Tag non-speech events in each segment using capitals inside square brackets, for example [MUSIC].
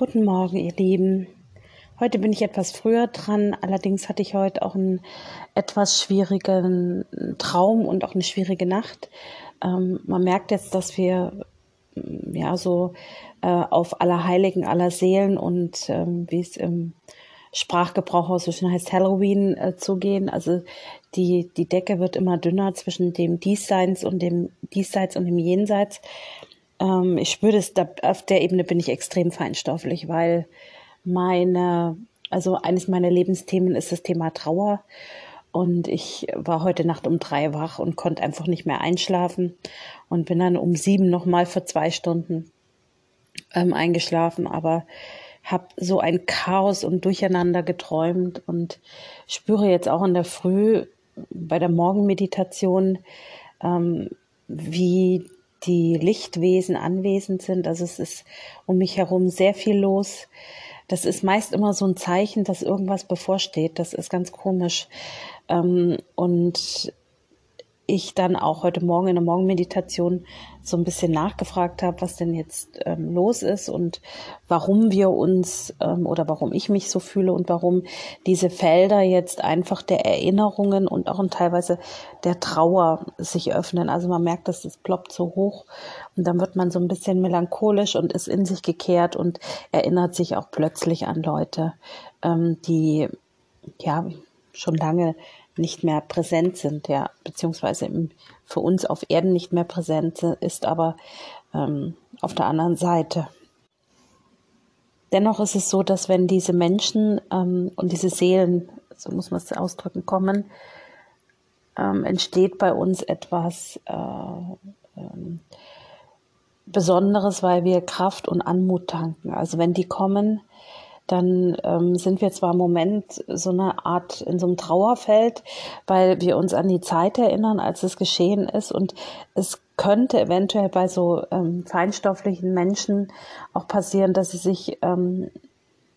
Guten Morgen, ihr Lieben. Heute bin ich etwas früher dran, allerdings hatte ich heute auch einen etwas schwierigen Traum und auch eine schwierige Nacht. Ähm, man merkt jetzt, dass wir mm, ja so äh, auf aller Heiligen, aller Seelen und ähm, wie es im Sprachgebrauch auch so schön heißt, Halloween äh, zugehen. Also die, die Decke wird immer dünner zwischen dem Diesseits und dem Diesseits und dem Jenseits. Ähm, ich spüre das, da, auf der Ebene bin ich extrem feinstofflich, weil meine, also eines meiner Lebensthemen ist das Thema Trauer. Und ich war heute Nacht um drei wach und konnte einfach nicht mehr einschlafen und bin dann um sieben nochmal für zwei Stunden ähm, eingeschlafen, aber habe so ein Chaos und Durcheinander geträumt und spüre jetzt auch in der Früh bei der Morgenmeditation, ähm, wie die Lichtwesen anwesend sind. Also es ist um mich herum sehr viel los. Das ist meist immer so ein Zeichen, dass irgendwas bevorsteht. Das ist ganz komisch. Ähm, und ich dann auch heute Morgen in der Morgenmeditation so ein bisschen nachgefragt habe, was denn jetzt ähm, los ist und warum wir uns ähm, oder warum ich mich so fühle und warum diese Felder jetzt einfach der Erinnerungen und auch teilweise der Trauer sich öffnen. Also man merkt, dass es ploppt so hoch und dann wird man so ein bisschen melancholisch und ist in sich gekehrt und erinnert sich auch plötzlich an Leute, ähm, die ja schon lange nicht mehr präsent sind, ja, beziehungsweise im, für uns auf Erden nicht mehr präsent ist, aber ähm, auf der anderen Seite. Dennoch ist es so, dass wenn diese Menschen ähm, und diese Seelen, so muss man es ausdrücken, kommen, ähm, entsteht bei uns etwas äh, ähm, Besonderes, weil wir Kraft und Anmut tanken. Also wenn die kommen, dann ähm, sind wir zwar im Moment so eine Art in so einem Trauerfeld, weil wir uns an die Zeit erinnern, als es geschehen ist. Und es könnte eventuell bei so ähm, feinstofflichen Menschen auch passieren, dass sie sich ähm,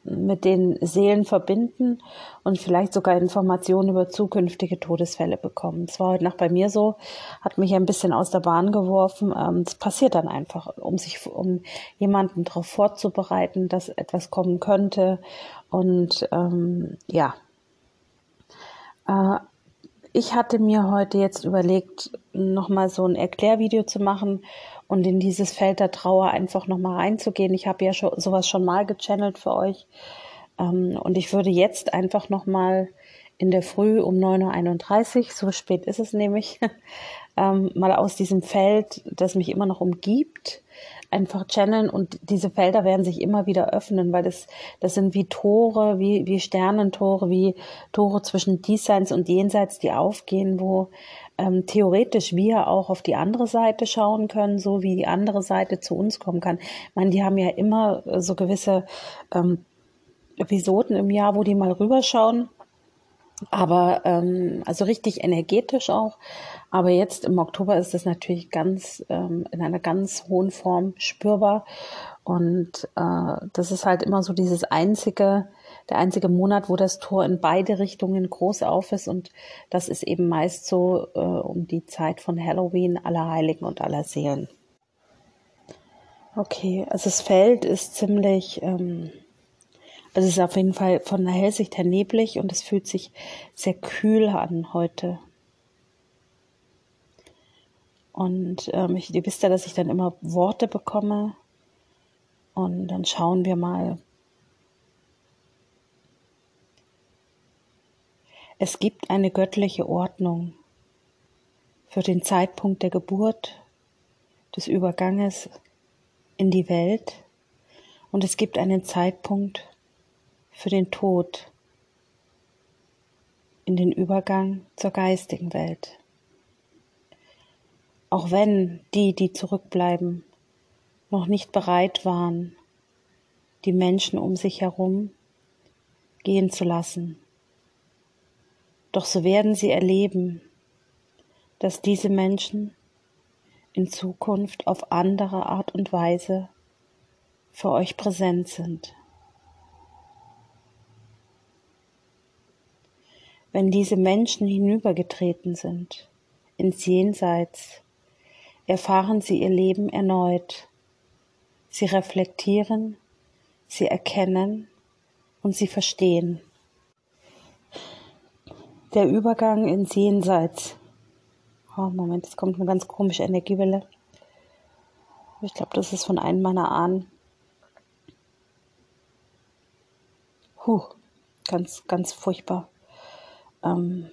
mit den Seelen verbinden und vielleicht sogar Informationen über zukünftige Todesfälle bekommen. Das war heute Nacht bei mir so, hat mich ein bisschen aus der Bahn geworfen. Es ähm, passiert dann einfach, um sich, um jemanden darauf vorzubereiten, dass etwas kommen könnte. Und ähm, ja, äh, ich hatte mir heute jetzt überlegt, nochmal so ein Erklärvideo zu machen und in dieses Feld der Trauer einfach nochmal reinzugehen. Ich habe ja schon, sowas schon mal gechannelt für euch. Ähm, und ich würde jetzt einfach nochmal in der Früh um 9.31 Uhr, so spät ist es nämlich, [LAUGHS] ähm, mal aus diesem Feld, das mich immer noch umgibt, einfach channeln und diese Felder werden sich immer wieder öffnen, weil das, das sind wie Tore, wie, wie Sternentore, wie Tore zwischen Diesseits und Jenseits, die aufgehen, wo ähm, theoretisch wir auch auf die andere Seite schauen können, so wie die andere Seite zu uns kommen kann. Ich meine, die haben ja immer äh, so gewisse ähm, Episoden im Jahr, wo die mal rüberschauen. Aber ähm, also richtig energetisch auch. Aber jetzt im Oktober ist es natürlich ganz ähm, in einer ganz hohen Form spürbar. Und äh, das ist halt immer so dieses einzige, der einzige Monat, wo das Tor in beide Richtungen groß auf ist. Und das ist eben meist so äh, um die Zeit von Halloween, Allerheiligen und Allerseelen. Okay, also das Feld ist ziemlich, ähm, also es ist auf jeden Fall von der Hellsicht her neblig und es fühlt sich sehr kühl an heute. Und ähm, ich, ihr wisst ja, dass ich dann immer Worte bekomme. Und dann schauen wir mal, Es gibt eine göttliche Ordnung für den Zeitpunkt der Geburt, des Überganges in die Welt und es gibt einen Zeitpunkt für den Tod in den Übergang zur geistigen Welt. Auch wenn die, die zurückbleiben, noch nicht bereit waren, die Menschen um sich herum gehen zu lassen doch so werden sie erleben, dass diese Menschen in Zukunft auf andere Art und Weise für euch präsent sind. Wenn diese Menschen hinübergetreten sind ins Jenseits, erfahren sie ihr Leben erneut. Sie reflektieren, sie erkennen und sie verstehen. Der Übergang ins Jenseits. Oh, Moment, es kommt eine ganz komische Energiewelle. Ich glaube, das ist von einem meiner Ahnen. Huh, ganz, ganz furchtbar. Ähm,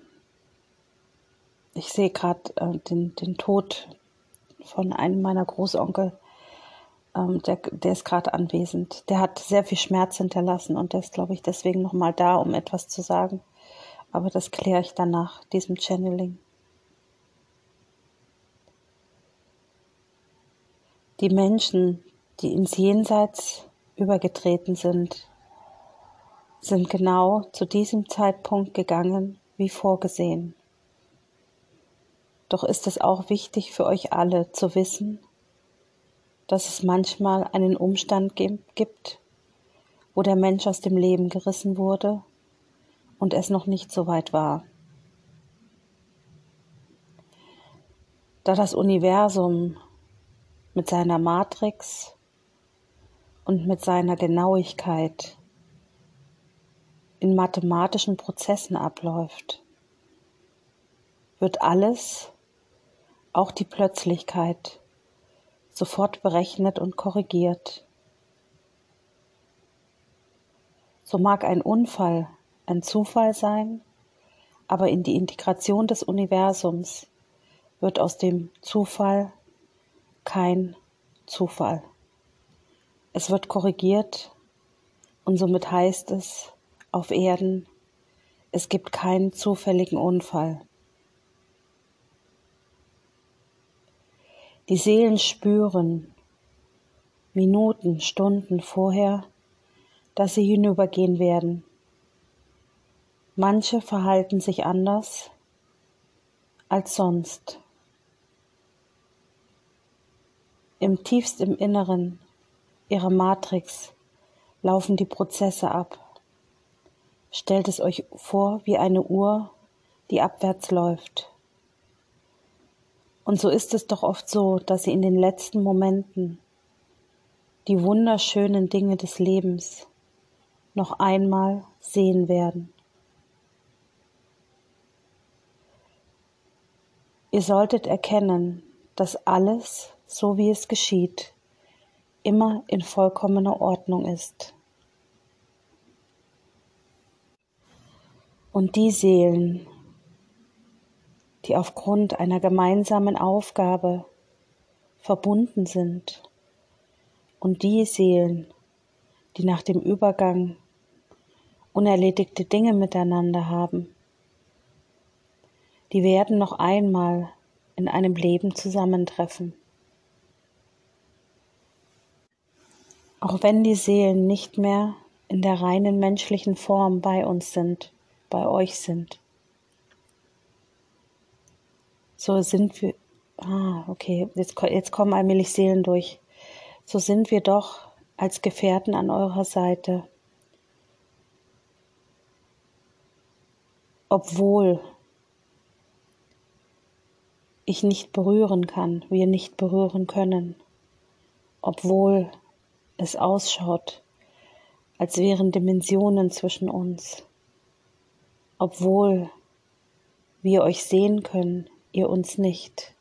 ich sehe gerade äh, den, den Tod von einem meiner Großonkel. Ähm, der, der ist gerade anwesend. Der hat sehr viel Schmerz hinterlassen und der ist, glaube ich, deswegen nochmal da, um etwas zu sagen. Aber das kläre ich dann nach diesem Channeling. Die Menschen, die ins Jenseits übergetreten sind, sind genau zu diesem Zeitpunkt gegangen, wie vorgesehen. Doch ist es auch wichtig für euch alle zu wissen, dass es manchmal einen Umstand gibt, wo der Mensch aus dem Leben gerissen wurde und es noch nicht so weit war. Da das Universum mit seiner Matrix und mit seiner Genauigkeit in mathematischen Prozessen abläuft, wird alles, auch die Plötzlichkeit, sofort berechnet und korrigiert. So mag ein Unfall ein Zufall sein, aber in die Integration des Universums wird aus dem Zufall kein Zufall. Es wird korrigiert und somit heißt es, auf Erden, es gibt keinen zufälligen Unfall. Die Seelen spüren Minuten, Stunden vorher, dass sie hinübergehen werden. Manche verhalten sich anders als sonst. Im tiefst im Inneren ihrer Matrix laufen die Prozesse ab. Stellt es euch vor wie eine Uhr, die abwärts läuft. Und so ist es doch oft so, dass sie in den letzten Momenten die wunderschönen Dinge des Lebens noch einmal sehen werden. Ihr solltet erkennen, dass alles, so wie es geschieht, immer in vollkommener Ordnung ist. Und die Seelen, die aufgrund einer gemeinsamen Aufgabe verbunden sind, und die Seelen, die nach dem Übergang unerledigte Dinge miteinander haben, die werden noch einmal in einem Leben zusammentreffen. Auch wenn die Seelen nicht mehr in der reinen menschlichen Form bei uns sind, bei euch sind. So sind wir, ah, okay, jetzt, jetzt kommen allmählich Seelen durch. So sind wir doch als Gefährten an eurer Seite. Obwohl ich nicht berühren kann, wir nicht berühren können, obwohl es ausschaut, als wären Dimensionen zwischen uns obwohl wir euch sehen können, ihr uns nicht.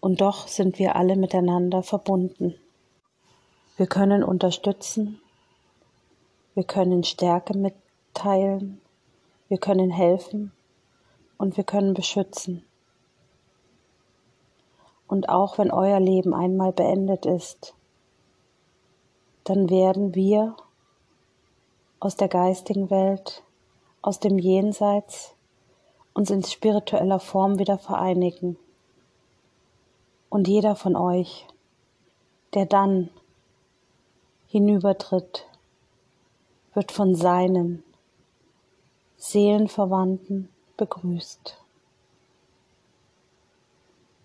Und doch sind wir alle miteinander verbunden. Wir können unterstützen, wir können Stärke mitteilen, wir können helfen und wir können beschützen. Und auch wenn euer Leben einmal beendet ist, dann werden wir aus der geistigen Welt aus dem Jenseits uns in spiritueller Form wieder vereinigen. Und jeder von euch, der dann hinübertritt, wird von seinen Seelenverwandten begrüßt.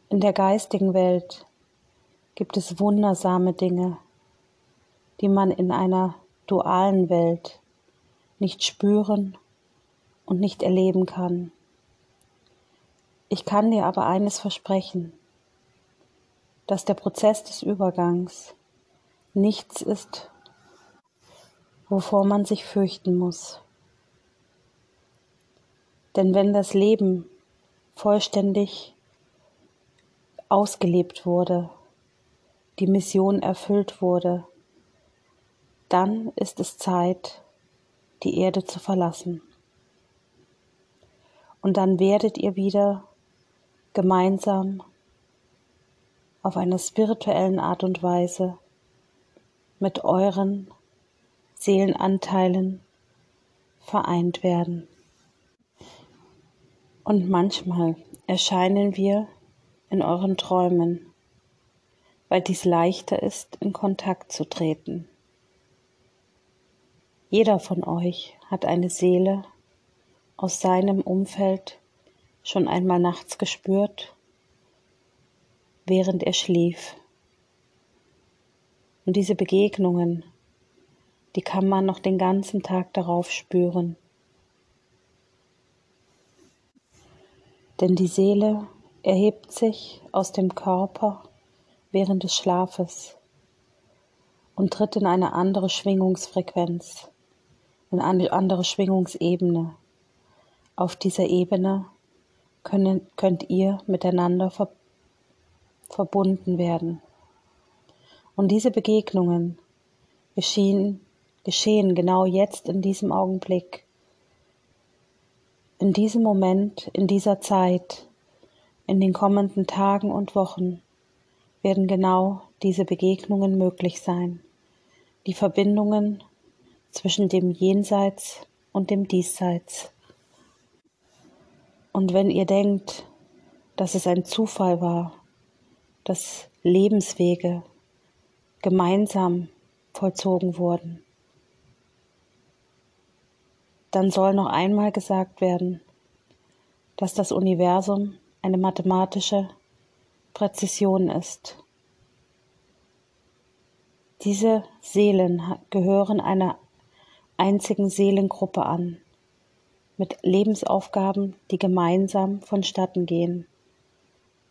In der geistigen Welt gibt es wundersame Dinge, die man in einer dualen Welt nicht spüren und nicht erleben kann. Ich kann dir aber eines versprechen, dass der Prozess des Übergangs nichts ist wovor man sich fürchten muss. Denn wenn das Leben vollständig ausgelebt wurde, die Mission erfüllt wurde, dann ist es Zeit, die Erde zu verlassen. Und dann werdet ihr wieder gemeinsam auf einer spirituellen Art und Weise mit euren Seelenanteilen vereint werden. Und manchmal erscheinen wir in euren Träumen, weil dies leichter ist, in Kontakt zu treten. Jeder von euch hat eine Seele aus seinem Umfeld schon einmal nachts gespürt, während er schlief. Und diese Begegnungen, die kann man noch den ganzen Tag darauf spüren. Denn die Seele erhebt sich aus dem Körper während des Schlafes und tritt in eine andere Schwingungsfrequenz, in eine andere Schwingungsebene. Auf dieser Ebene können, könnt ihr miteinander ver verbunden werden. Und diese Begegnungen geschehen, geschehen genau jetzt in diesem Augenblick in diesem Moment, in dieser Zeit, in den kommenden Tagen und Wochen werden genau diese Begegnungen möglich sein. Die Verbindungen zwischen dem Jenseits und dem Diesseits. Und wenn ihr denkt, dass es ein Zufall war, dass Lebenswege gemeinsam vollzogen wurden, dann soll noch einmal gesagt werden, dass das Universum eine mathematische Präzision ist. Diese Seelen gehören einer einzigen Seelengruppe an, mit Lebensaufgaben, die gemeinsam vonstatten gehen.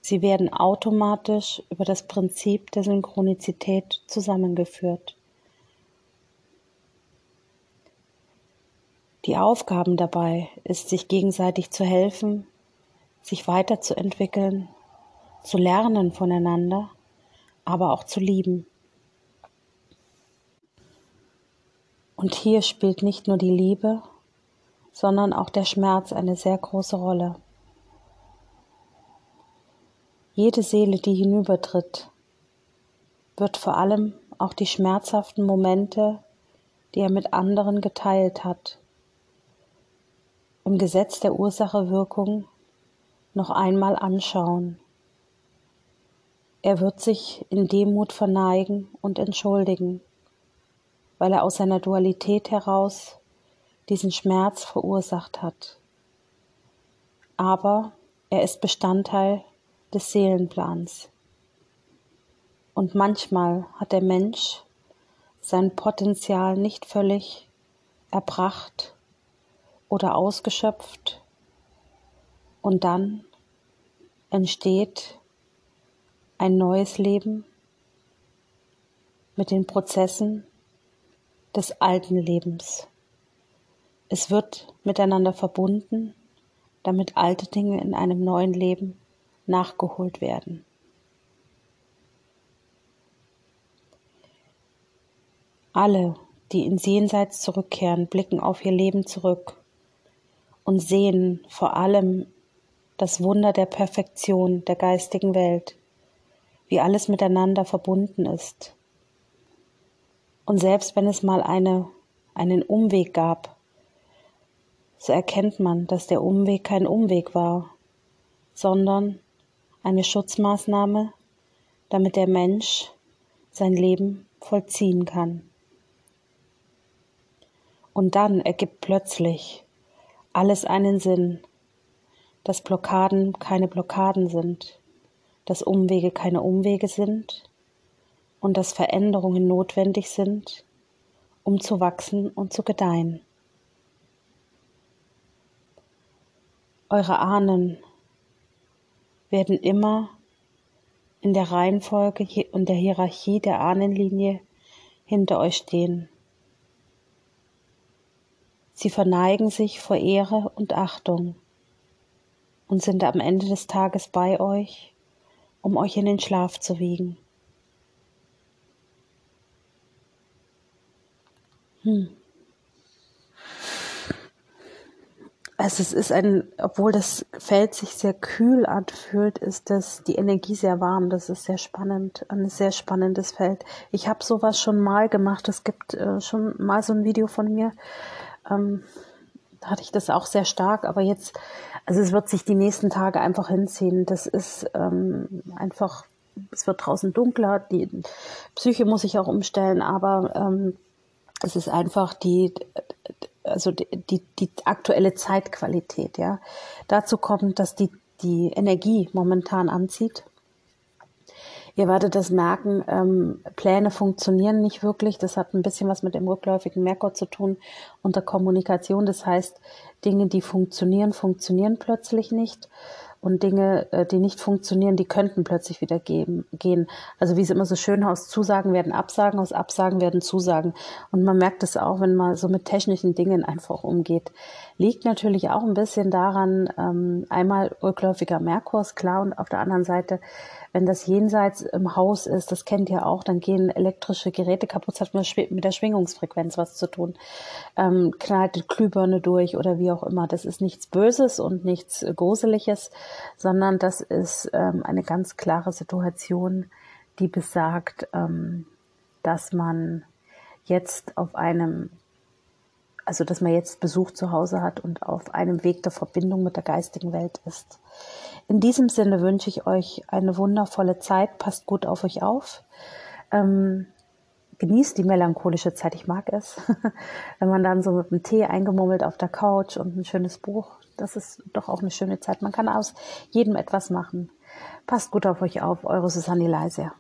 Sie werden automatisch über das Prinzip der Synchronizität zusammengeführt. Die Aufgaben dabei ist, sich gegenseitig zu helfen, sich weiterzuentwickeln, zu lernen voneinander, aber auch zu lieben. Und hier spielt nicht nur die Liebe, sondern auch der Schmerz eine sehr große Rolle. Jede Seele, die hinübertritt, wird vor allem auch die schmerzhaften Momente, die er mit anderen geteilt hat, im Gesetz der Ursache-Wirkung noch einmal anschauen. Er wird sich in Demut verneigen und entschuldigen, weil er aus seiner Dualität heraus diesen Schmerz verursacht hat. Aber er ist Bestandteil des Seelenplans. Und manchmal hat der Mensch sein Potenzial nicht völlig erbracht oder ausgeschöpft und dann entsteht ein neues Leben mit den Prozessen des alten Lebens. Es wird miteinander verbunden, damit alte Dinge in einem neuen Leben nachgeholt werden. Alle, die ins Jenseits zurückkehren, blicken auf ihr Leben zurück und sehen vor allem das Wunder der Perfektion der geistigen Welt, wie alles miteinander verbunden ist. Und selbst wenn es mal eine, einen Umweg gab, so erkennt man, dass der Umweg kein Umweg war, sondern eine Schutzmaßnahme, damit der Mensch sein Leben vollziehen kann. Und dann ergibt plötzlich alles einen Sinn, dass Blockaden keine Blockaden sind, dass Umwege keine Umwege sind und dass Veränderungen notwendig sind, um zu wachsen und zu gedeihen. Eure Ahnen werden immer in der Reihenfolge und der Hierarchie der Ahnenlinie hinter euch stehen. Sie verneigen sich vor Ehre und Achtung und sind am Ende des Tages bei euch, um euch in den Schlaf zu wiegen. Hm. Also es ist ein, obwohl das Feld sich sehr kühl anfühlt, ist das die Energie sehr warm. Das ist sehr spannend, ein sehr spannendes Feld. Ich habe sowas schon mal gemacht. Es gibt äh, schon mal so ein Video von mir. Ähm, da hatte ich das auch sehr stark, aber jetzt, also es wird sich die nächsten Tage einfach hinziehen. Das ist ähm, einfach, es wird draußen dunkler, die Psyche muss sich auch umstellen, aber ähm, es ist einfach die, also die, die, die aktuelle Zeitqualität, ja. Dazu kommt, dass die, die Energie momentan anzieht. Ihr werdet das merken, ähm, Pläne funktionieren nicht wirklich. Das hat ein bisschen was mit dem rückläufigen Merkur zu tun und der Kommunikation. Das heißt, Dinge, die funktionieren, funktionieren plötzlich nicht und Dinge, äh, die nicht funktionieren, die könnten plötzlich wieder geben, gehen. Also wie es immer so schön aus Zusagen werden Absagen, aus Absagen werden Zusagen. Und man merkt es auch, wenn man so mit technischen Dingen einfach umgeht. Liegt natürlich auch ein bisschen daran, ähm, einmal rückläufiger Merkur, klar, und auf der anderen Seite wenn das jenseits im Haus ist, das kennt ihr auch, dann gehen elektrische Geräte kaputt, das hat mit der Schwingungsfrequenz was zu tun. Ähm, knallt die Glühbirne durch oder wie auch immer. Das ist nichts Böses und nichts Gruseliges, sondern das ist ähm, eine ganz klare Situation, die besagt, ähm, dass man jetzt auf einem also dass man jetzt Besuch zu Hause hat und auf einem Weg der Verbindung mit der geistigen Welt ist. In diesem Sinne wünsche ich euch eine wundervolle Zeit. Passt gut auf euch auf. Ähm, genießt die melancholische Zeit. Ich mag es. [LAUGHS] Wenn man dann so mit dem Tee eingemummelt auf der Couch und ein schönes Buch, das ist doch auch eine schöne Zeit. Man kann aus jedem etwas machen. Passt gut auf euch auf. Eure Susanne Leiser.